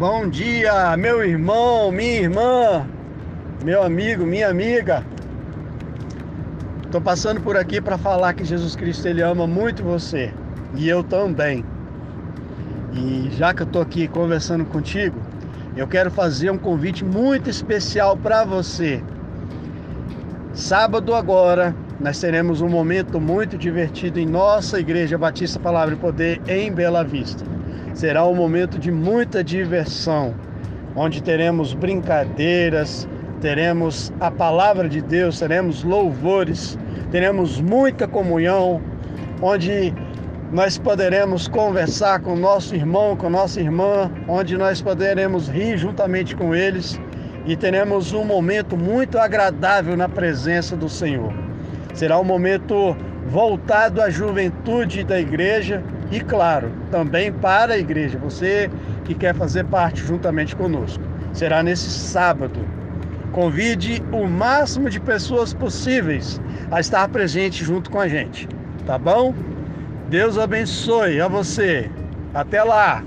Bom dia, meu irmão, minha irmã, meu amigo, minha amiga. Estou passando por aqui para falar que Jesus Cristo ele ama muito você e eu também. E já que eu estou aqui conversando contigo, eu quero fazer um convite muito especial para você. Sábado agora, nós teremos um momento muito divertido em nossa Igreja Batista Palavra e Poder em Bela Vista. Será um momento de muita diversão, onde teremos brincadeiras, teremos a palavra de Deus, teremos louvores, teremos muita comunhão, onde nós poderemos conversar com nosso irmão, com nossa irmã, onde nós poderemos rir juntamente com eles e teremos um momento muito agradável na presença do Senhor. Será um momento voltado à juventude da igreja e, claro, também para a igreja, você que quer fazer parte juntamente conosco. Será nesse sábado. Convide o máximo de pessoas possíveis a estar presente junto com a gente, tá bom? Deus abençoe a você. Até lá!